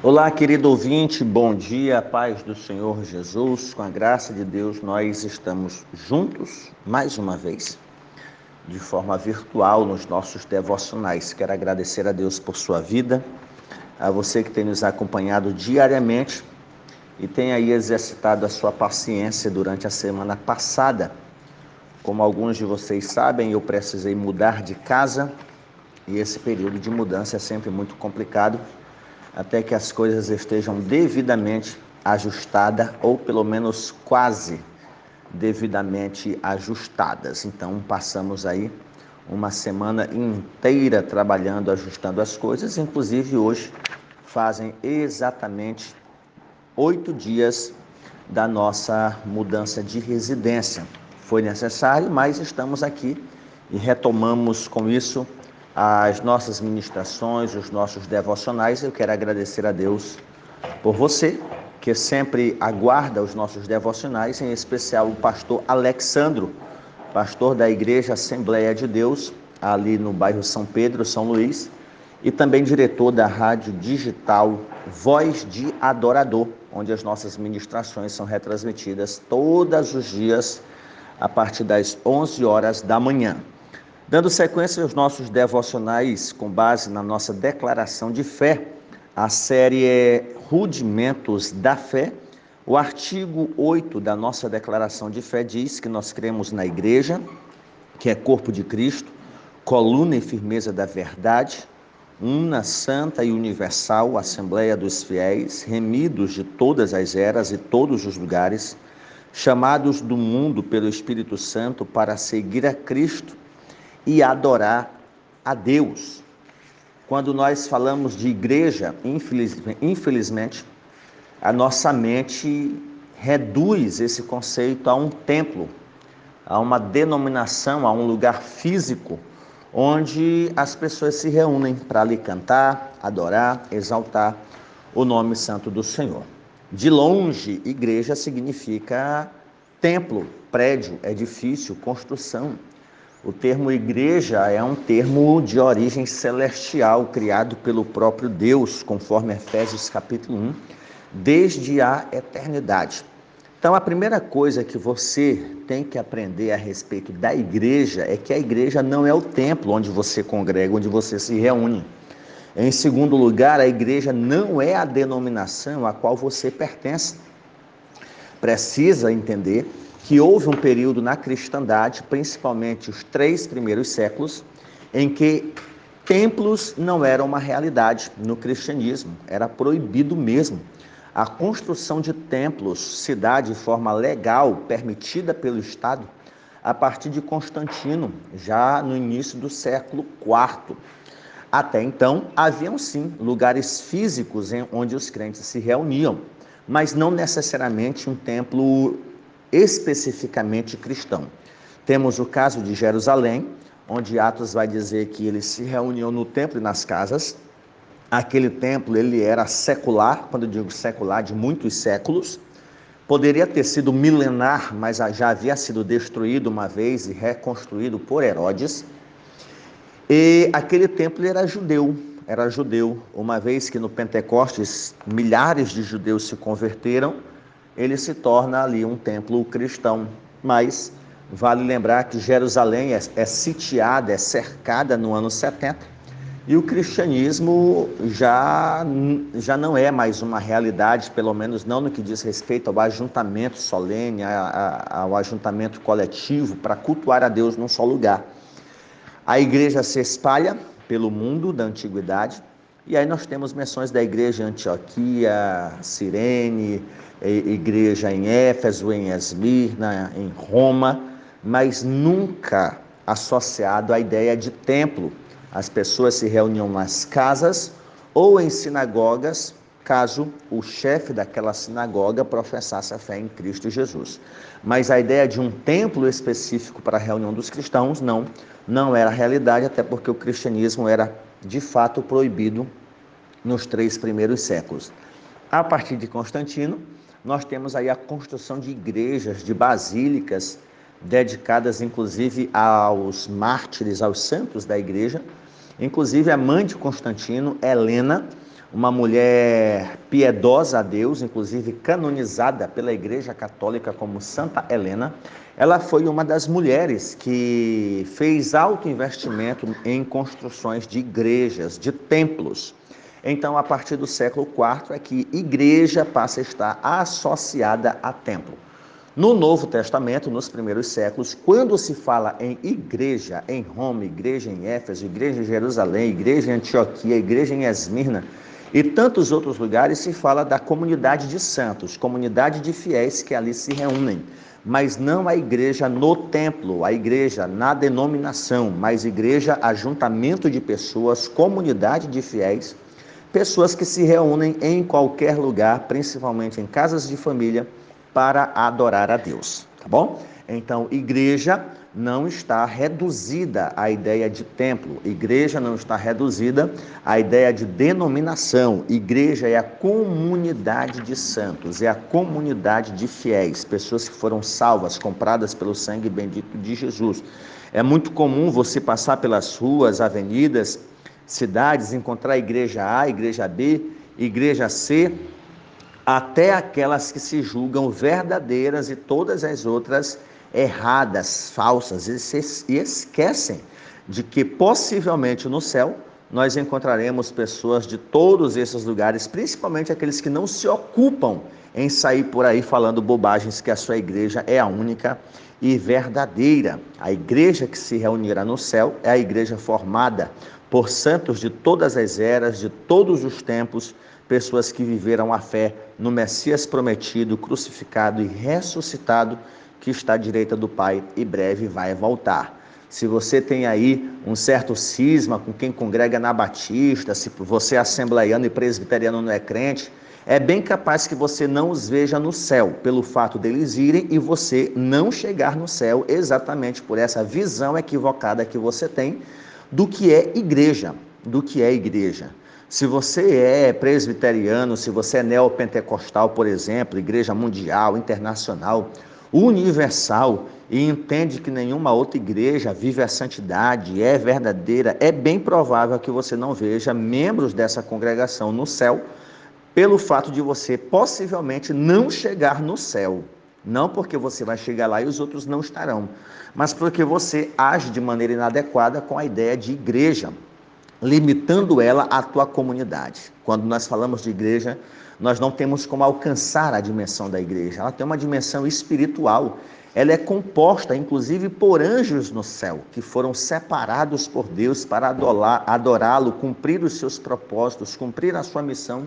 Olá, querido ouvinte, bom dia, paz do Senhor Jesus, com a graça de Deus, nós estamos juntos mais uma vez, de forma virtual, nos nossos devocionais. Quero agradecer a Deus por sua vida, a você que tem nos acompanhado diariamente e tem aí exercitado a sua paciência durante a semana passada. Como alguns de vocês sabem, eu precisei mudar de casa e esse período de mudança é sempre muito complicado até que as coisas estejam devidamente ajustadas ou pelo menos quase devidamente ajustadas. Então, passamos aí uma semana inteira trabalhando, ajustando as coisas, inclusive hoje fazem exatamente oito dias da nossa mudança de residência. Foi necessário, mas estamos aqui e retomamos com isso as nossas ministrações, os nossos devocionais. Eu quero agradecer a Deus por você que sempre aguarda os nossos devocionais, em especial o pastor Alexandro, pastor da Igreja Assembleia de Deus, ali no bairro São Pedro, São Luís, e também diretor da rádio digital Voz de Adorador, onde as nossas ministrações são retransmitidas todos os dias a partir das 11 horas da manhã. Dando sequência aos nossos devocionais com base na nossa declaração de fé, a série é Rudimentos da Fé. O artigo 8 da nossa declaração de fé diz que nós cremos na igreja, que é corpo de Cristo, coluna e firmeza da verdade, una, santa e universal Assembleia dos Fiéis, remidos de todas as eras e todos os lugares, chamados do mundo pelo Espírito Santo para seguir a Cristo e adorar a Deus. Quando nós falamos de igreja, infelizmente, a nossa mente reduz esse conceito a um templo, a uma denominação, a um lugar físico, onde as pessoas se reúnem para ali cantar, adorar, exaltar o nome santo do Senhor. De longe, igreja significa templo, prédio, edifício, construção. O termo igreja é um termo de origem celestial, criado pelo próprio Deus, conforme Efésios capítulo 1, desde a eternidade. Então, a primeira coisa que você tem que aprender a respeito da igreja é que a igreja não é o templo onde você congrega, onde você se reúne. Em segundo lugar, a igreja não é a denominação a qual você pertence. Precisa entender que houve um período na cristandade, principalmente os três primeiros séculos, em que templos não eram uma realidade no cristianismo, era proibido mesmo. A construção de templos se dá de forma legal, permitida pelo Estado, a partir de Constantino, já no início do século IV. Até então, haviam sim lugares físicos em onde os crentes se reuniam, mas não necessariamente um templo especificamente cristão. Temos o caso de Jerusalém, onde Atos vai dizer que eles se reuniam no templo e nas casas. Aquele templo ele era secular, quando eu digo secular, de muitos séculos. Poderia ter sido milenar, mas já havia sido destruído uma vez e reconstruído por Herodes. E aquele templo era judeu, era judeu, uma vez que no Pentecostes milhares de judeus se converteram ele se torna ali um templo cristão. Mas vale lembrar que Jerusalém é, é sitiada, é cercada no ano 70 e o cristianismo já, já não é mais uma realidade, pelo menos não no que diz respeito ao ajuntamento solene, ao ajuntamento coletivo para cultuar a Deus num só lugar. A igreja se espalha pelo mundo da antiguidade, e aí nós temos menções da igreja Antioquia, Cirene, igreja em Éfeso, em Esmirna, em Roma, mas nunca associado à ideia de templo. As pessoas se reuniam nas casas ou em sinagogas, caso o chefe daquela sinagoga professasse a fé em Cristo Jesus. Mas a ideia de um templo específico para a reunião dos cristãos, não, não era realidade, até porque o cristianismo era de fato proibido nos três primeiros séculos. A partir de Constantino, nós temos aí a construção de igrejas, de basílicas, dedicadas inclusive aos mártires, aos santos da igreja. Inclusive a mãe de Constantino, Helena, uma mulher piedosa a Deus, inclusive canonizada pela Igreja Católica como Santa Helena. Ela foi uma das mulheres que fez alto investimento em construções de igrejas, de templos. Então, a partir do século IV é que igreja passa a estar associada a templo. No Novo Testamento, nos primeiros séculos, quando se fala em igreja em Roma, igreja em Éfeso, igreja em Jerusalém, igreja em Antioquia, igreja em Esmirna e tantos outros lugares, se fala da comunidade de santos, comunidade de fiéis que ali se reúnem. Mas não a igreja no templo, a igreja na denominação, mas igreja ajuntamento de pessoas, comunidade de fiéis, pessoas que se reúnem em qualquer lugar, principalmente em casas de família para adorar a Deus, tá bom? Então, igreja não está reduzida à ideia de templo, igreja não está reduzida à ideia de denominação. Igreja é a comunidade de santos, é a comunidade de fiéis, pessoas que foram salvas, compradas pelo sangue bendito de Jesus. É muito comum você passar pelas ruas, avenidas, cidades, encontrar igreja A, igreja B, igreja C, até aquelas que se julgam verdadeiras e todas as outras erradas, falsas, e esquecem de que possivelmente no céu nós encontraremos pessoas de todos esses lugares, principalmente aqueles que não se ocupam em sair por aí falando bobagens que a sua igreja é a única e verdadeira. A igreja que se reunirá no céu é a igreja formada por santos de todas as eras, de todos os tempos, pessoas que viveram a fé no Messias prometido, crucificado e ressuscitado, que está à direita do Pai e breve vai voltar. Se você tem aí um certo cisma com quem congrega na Batista, se você é assembleiano e presbiteriano não é crente, é bem capaz que você não os veja no céu, pelo fato deles irem e você não chegar no céu, exatamente por essa visão equivocada que você tem do que é igreja, do que é igreja. Se você é presbiteriano, se você é neopentecostal, por exemplo, igreja mundial, internacional, universal e entende que nenhuma outra igreja vive a santidade, é verdadeira, é bem provável que você não veja membros dessa congregação no céu, pelo fato de você possivelmente não chegar no céu. Não porque você vai chegar lá e os outros não estarão, mas porque você age de maneira inadequada com a ideia de igreja limitando ela à tua comunidade. Quando nós falamos de igreja, nós não temos como alcançar a dimensão da igreja. Ela tem uma dimensão espiritual. Ela é composta, inclusive, por anjos no céu, que foram separados por Deus para adorá-lo, cumprir os seus propósitos, cumprir a sua missão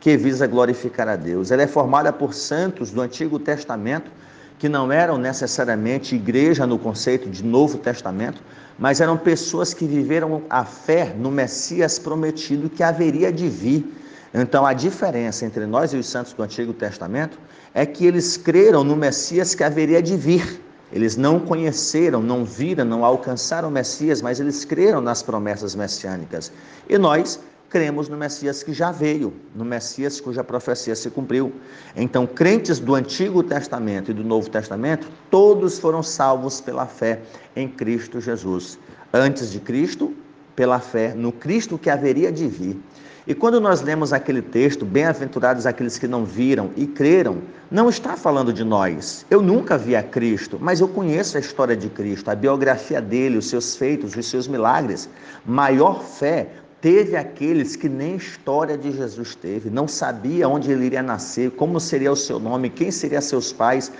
que visa glorificar a Deus. Ela é formada por santos do Antigo Testamento, que não eram necessariamente igreja no conceito de Novo Testamento, mas eram pessoas que viveram a fé no Messias prometido que haveria de vir. Então, a diferença entre nós e os santos do Antigo Testamento é que eles creram no Messias que haveria de vir. Eles não conheceram, não viram, não alcançaram o Messias, mas eles creram nas promessas messiânicas. E nós cremos no Messias que já veio, no Messias cuja profecia se cumpriu. Então, crentes do Antigo Testamento e do Novo Testamento, todos foram salvos pela fé em Cristo Jesus. Antes de Cristo, pela fé no Cristo que haveria de vir. E quando nós lemos aquele texto, bem-aventurados aqueles que não viram e creram, não está falando de nós. Eu nunca vi a Cristo, mas eu conheço a história de Cristo, a biografia dele, os seus feitos, os seus milagres. Maior fé Teve aqueles que nem história de Jesus teve, não sabia onde ele iria nascer, como seria o seu nome, quem seriam seus pais,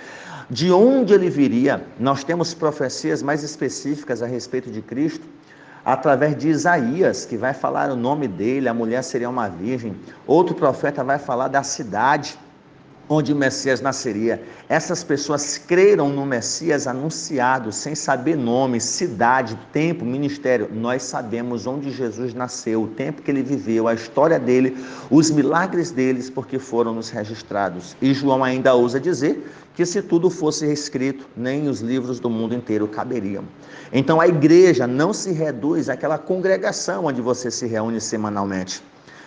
de onde ele viria. Nós temos profecias mais específicas a respeito de Cristo, através de Isaías, que vai falar o nome dele, a mulher seria uma virgem. Outro profeta vai falar da cidade onde o Messias nasceria. Essas pessoas creram no Messias anunciado, sem saber nome, cidade, tempo, ministério. Nós sabemos onde Jesus nasceu, o tempo que ele viveu, a história dele, os milagres deles, porque foram nos registrados. E João ainda ousa dizer que se tudo fosse escrito, nem os livros do mundo inteiro caberiam. Então a igreja não se reduz àquela congregação onde você se reúne semanalmente.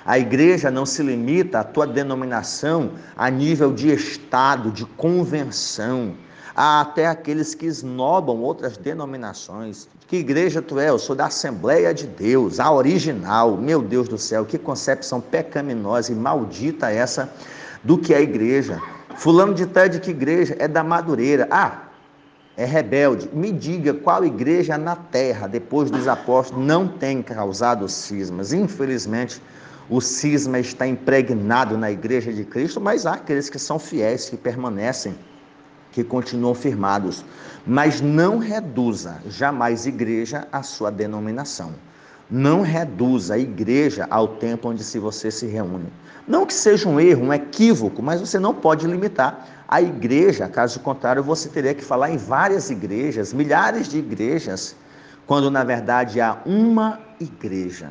A igreja não se limita à tua denominação a nível de estado, de convenção. Há até aqueles que esnobam outras denominações. Que igreja tu é? Eu sou da Assembleia de Deus, a original. Meu Deus do céu, que concepção pecaminosa e maldita essa do que é a igreja. Fulano de tal é de que igreja? É da Madureira. Ah, é rebelde. Me diga qual igreja na terra, depois dos apóstolos, não tem causado cismas. Infelizmente, o cisma está impregnado na igreja de Cristo, mas há aqueles que são fiéis, que permanecem, que continuam firmados. Mas não reduza jamais igreja à sua denominação. Não reduza a igreja ao tempo onde se você se reúne. Não que seja um erro, um equívoco, mas você não pode limitar a igreja, caso contrário, você teria que falar em várias igrejas, milhares de igrejas, quando na verdade há uma igreja,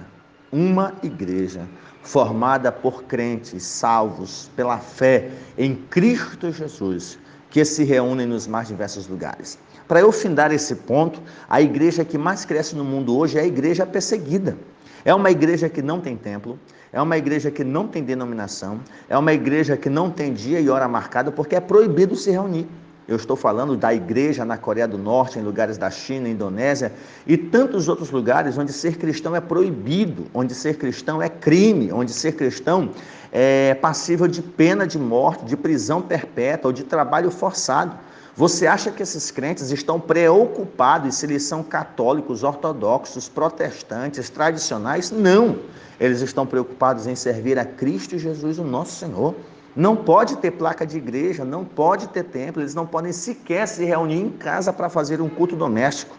uma igreja formada por crentes salvos pela fé em Cristo Jesus, que se reúnem nos mais diversos lugares. Para eu findar esse ponto, a igreja que mais cresce no mundo hoje é a igreja perseguida. É uma igreja que não tem templo, é uma igreja que não tem denominação, é uma igreja que não tem dia e hora marcada, porque é proibido se reunir. Eu estou falando da igreja na Coreia do Norte, em lugares da China, Indonésia e tantos outros lugares onde ser cristão é proibido, onde ser cristão é crime, onde ser cristão é passível de pena de morte, de prisão perpétua ou de trabalho forçado. Você acha que esses crentes estão preocupados se eles são católicos, ortodoxos, protestantes, tradicionais? Não. Eles estão preocupados em servir a Cristo Jesus, o nosso Senhor. Não pode ter placa de igreja, não pode ter templo, eles não podem sequer se reunir em casa para fazer um culto doméstico.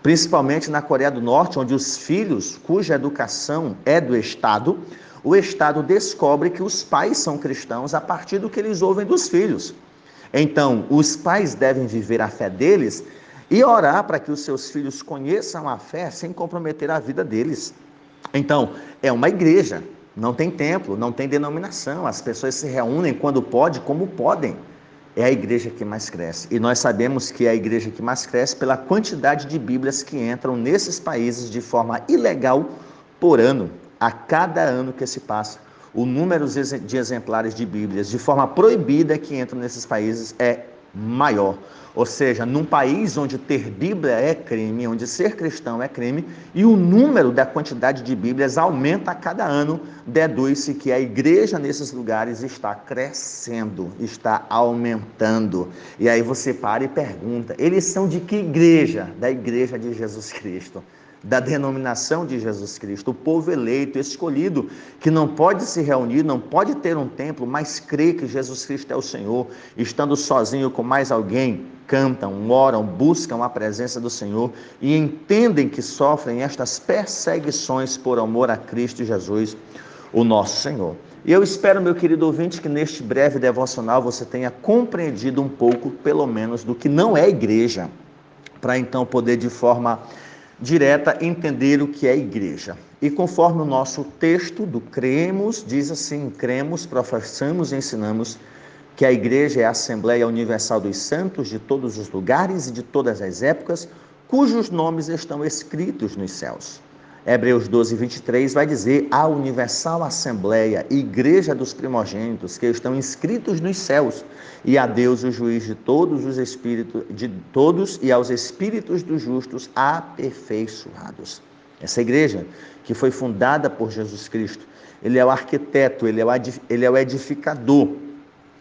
Principalmente na Coreia do Norte, onde os filhos, cuja educação é do Estado, o Estado descobre que os pais são cristãos a partir do que eles ouvem dos filhos. Então, os pais devem viver a fé deles e orar para que os seus filhos conheçam a fé sem comprometer a vida deles. Então, é uma igreja, não tem templo, não tem denominação, as pessoas se reúnem quando pode, como podem. É a igreja que mais cresce. E nós sabemos que é a igreja que mais cresce pela quantidade de Bíblias que entram nesses países de forma ilegal por ano, a cada ano que se passa o número de exemplares de Bíblias de forma proibida que entram nesses países é maior. Ou seja, num país onde ter Bíblia é crime, onde ser cristão é crime, e o número da quantidade de Bíblias aumenta a cada ano, deduz-se que a igreja nesses lugares está crescendo, está aumentando. E aí você para e pergunta: eles são de que igreja? Da igreja de Jesus Cristo da denominação de Jesus Cristo, o povo eleito, escolhido, que não pode se reunir, não pode ter um templo, mas crê que Jesus Cristo é o Senhor, estando sozinho com mais alguém, cantam, oram, buscam a presença do Senhor e entendem que sofrem estas perseguições por amor a Cristo Jesus, o nosso Senhor. E eu espero, meu querido ouvinte, que neste breve devocional você tenha compreendido um pouco, pelo menos, do que não é igreja, para então poder de forma direta entender o que é igreja. E conforme o nosso texto do cremos, diz assim: cremos, professamos e ensinamos que a igreja é a Assembleia Universal dos Santos de todos os lugares e de todas as épocas, cujos nomes estão escritos nos céus. Hebreus 12, 23 vai dizer a universal assembleia, igreja dos primogênitos, que estão inscritos nos céus, e a Deus o juiz de todos os espíritos, de todos e aos espíritos dos justos aperfeiçoados. Essa igreja que foi fundada por Jesus Cristo, ele é o arquiteto, ele é o, ele é o edificador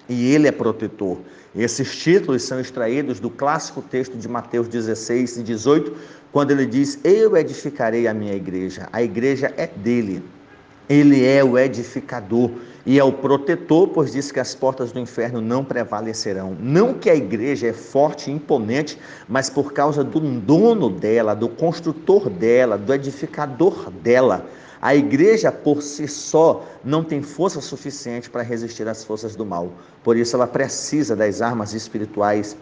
e ele é protetor. Esses títulos são extraídos do clássico texto de Mateus 16 e 18, quando ele diz: Eu edificarei a minha igreja. A igreja é dele. Ele é o edificador e é o protetor, pois diz que as portas do inferno não prevalecerão. Não que a igreja é forte e imponente, mas por causa do dono dela, do construtor dela, do edificador dela. A igreja por si só não tem força suficiente para resistir às forças do mal. Por isso ela precisa das armas espirituais.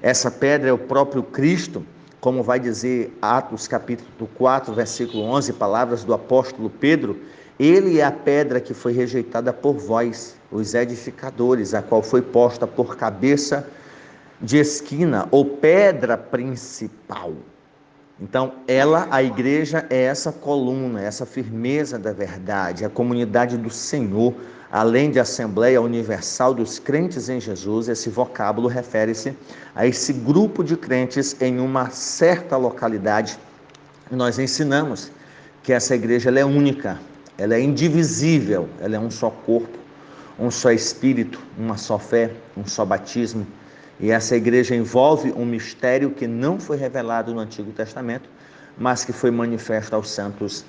Essa pedra é o próprio Cristo, como vai dizer Atos capítulo 4, versículo 11, palavras do apóstolo Pedro. Ele é a pedra que foi rejeitada por vós, os edificadores, a qual foi posta por cabeça de esquina ou pedra principal. Então, ela, a igreja, é essa coluna, essa firmeza da verdade, a comunidade do Senhor, além de Assembleia Universal dos Crentes em Jesus, esse vocábulo refere-se a esse grupo de crentes em uma certa localidade. Nós ensinamos que essa igreja é única, ela é indivisível, ela é um só corpo, um só espírito, uma só fé, um só batismo. E essa igreja envolve um mistério que não foi revelado no Antigo Testamento, mas que foi manifesto aos santos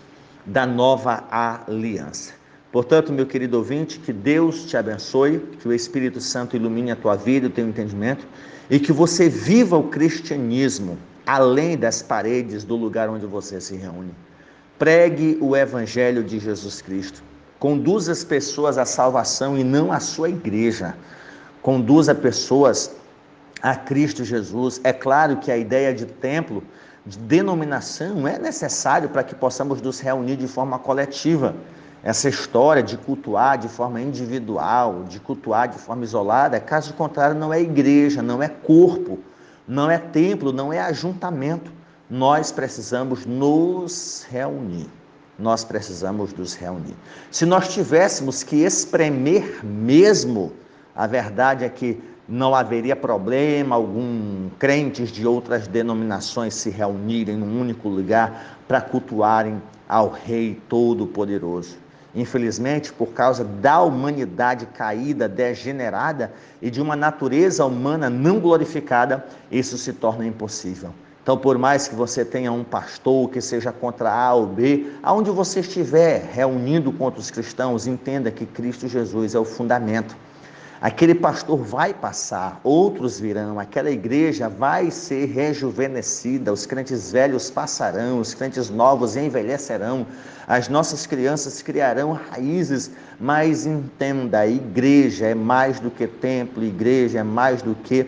da nova aliança. Portanto, meu querido ouvinte, que Deus te abençoe, que o Espírito Santo ilumine a tua vida, o teu entendimento e que você viva o cristianismo além das paredes do lugar onde você se reúne. Pregue o evangelho de Jesus Cristo. Conduza as pessoas à salvação e não à sua igreja. Conduza pessoas a Cristo Jesus. É claro que a ideia de templo, de denominação, é necessário para que possamos nos reunir de forma coletiva. Essa história de cultuar de forma individual, de cultuar de forma isolada, caso contrário, não é igreja, não é corpo, não é templo, não é ajuntamento. Nós precisamos nos reunir. Nós precisamos nos reunir. Se nós tivéssemos que espremer mesmo, a verdade é que não haveria problema algum crentes de outras denominações se reunirem num único lugar para cultuarem ao Rei Todo-Poderoso. Infelizmente, por causa da humanidade caída, degenerada e de uma natureza humana não glorificada, isso se torna impossível. Então, por mais que você tenha um pastor que seja contra A ou B, aonde você estiver reunindo contra os cristãos, entenda que Cristo Jesus é o fundamento. Aquele pastor vai passar, outros virão, aquela igreja vai ser rejuvenescida, os crentes velhos passarão, os crentes novos envelhecerão, as nossas crianças criarão raízes, mas entenda, igreja é mais do que templo, igreja é mais do que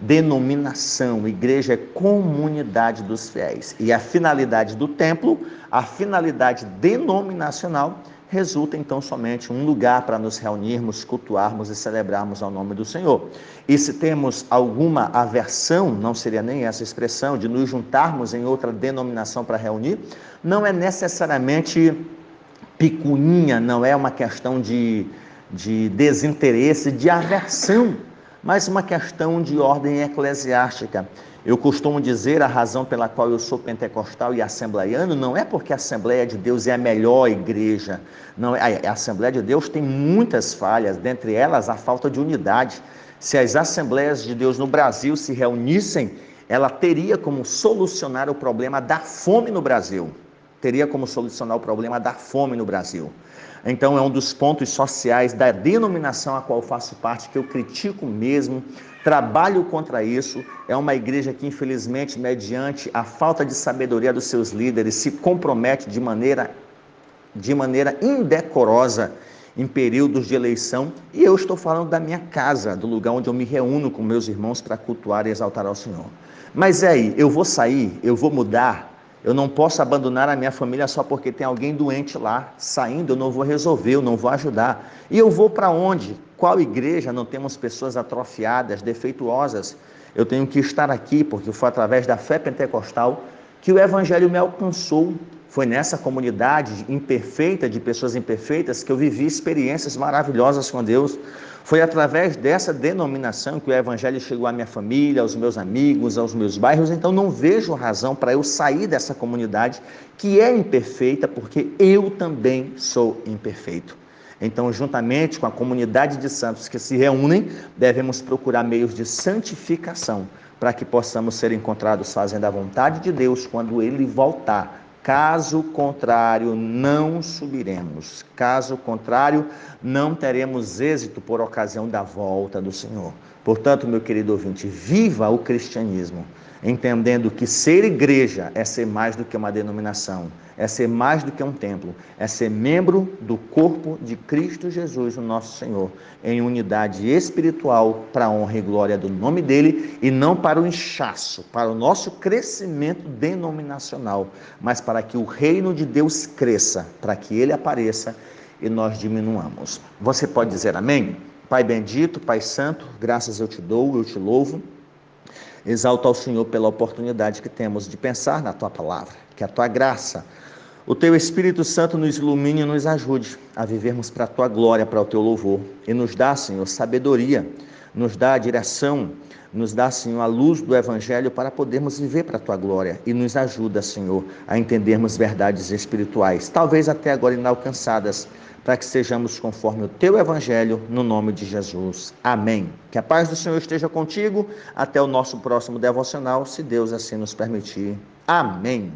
denominação, igreja é comunidade dos fiéis. E a finalidade do templo, a finalidade denominacional, resulta então somente um lugar para nos reunirmos, cultuarmos e celebrarmos ao nome do Senhor. E se temos alguma aversão, não seria nem essa expressão, de nos juntarmos em outra denominação para reunir, não é necessariamente picuinha, não é uma questão de, de desinteresse, de aversão, mas uma questão de ordem eclesiástica. Eu costumo dizer a razão pela qual eu sou pentecostal e assembleiano não é porque a Assembleia de Deus é a melhor igreja. Não, a Assembleia de Deus tem muitas falhas, dentre elas a falta de unidade. Se as Assembleias de Deus no Brasil se reunissem, ela teria como solucionar o problema da fome no Brasil. Teria como solucionar o problema da fome no Brasil. Então, é um dos pontos sociais da denominação a qual faço parte que eu critico mesmo, trabalho contra isso. É uma igreja que, infelizmente, mediante a falta de sabedoria dos seus líderes, se compromete de maneira, de maneira indecorosa em períodos de eleição. E eu estou falando da minha casa, do lugar onde eu me reúno com meus irmãos para cultuar e exaltar ao Senhor. Mas é aí, eu vou sair, eu vou mudar, eu não posso abandonar a minha família só porque tem alguém doente lá. Saindo, eu não vou resolver, eu não vou ajudar. E eu vou para onde? Qual igreja não temos pessoas atrofiadas, defeituosas? Eu tenho que estar aqui porque foi através da fé pentecostal que o evangelho me alcançou. Foi nessa comunidade imperfeita, de pessoas imperfeitas, que eu vivi experiências maravilhosas com Deus. Foi através dessa denominação que o Evangelho chegou à minha família, aos meus amigos, aos meus bairros. Então não vejo razão para eu sair dessa comunidade que é imperfeita, porque eu também sou imperfeito. Então, juntamente com a comunidade de santos que se reúnem, devemos procurar meios de santificação para que possamos ser encontrados fazendo a vontade de Deus quando Ele voltar Caso contrário, não subiremos. Caso contrário, não teremos êxito por ocasião da volta do Senhor. Portanto, meu querido ouvinte, viva o cristianismo entendendo que ser igreja é ser mais do que uma denominação, é ser mais do que um templo, é ser membro do corpo de Cristo Jesus, o nosso Senhor, em unidade espiritual para a honra e glória do nome dele e não para o inchaço, para o nosso crescimento denominacional, mas para que o reino de Deus cresça, para que ele apareça e nós diminuamos. Você pode dizer amém? Pai bendito, Pai santo, graças eu te dou, eu te louvo. Exalta ao Senhor pela oportunidade que temos de pensar na tua palavra. Que a tua graça, O teu Espírito Santo nos ilumine e nos ajude a vivermos para a tua glória, para o teu louvor. E nos dá, Senhor, sabedoria, nos dá a direção, nos dá, Senhor, a luz do Evangelho para podermos viver para a tua glória. E nos ajuda, Senhor, a entendermos verdades espirituais, talvez até agora inalcançadas, para que sejamos conforme o teu Evangelho, no nome de Jesus. Amém. Que a paz do Senhor esteja contigo. Até o nosso próximo devocional, se Deus assim nos permitir. Amém.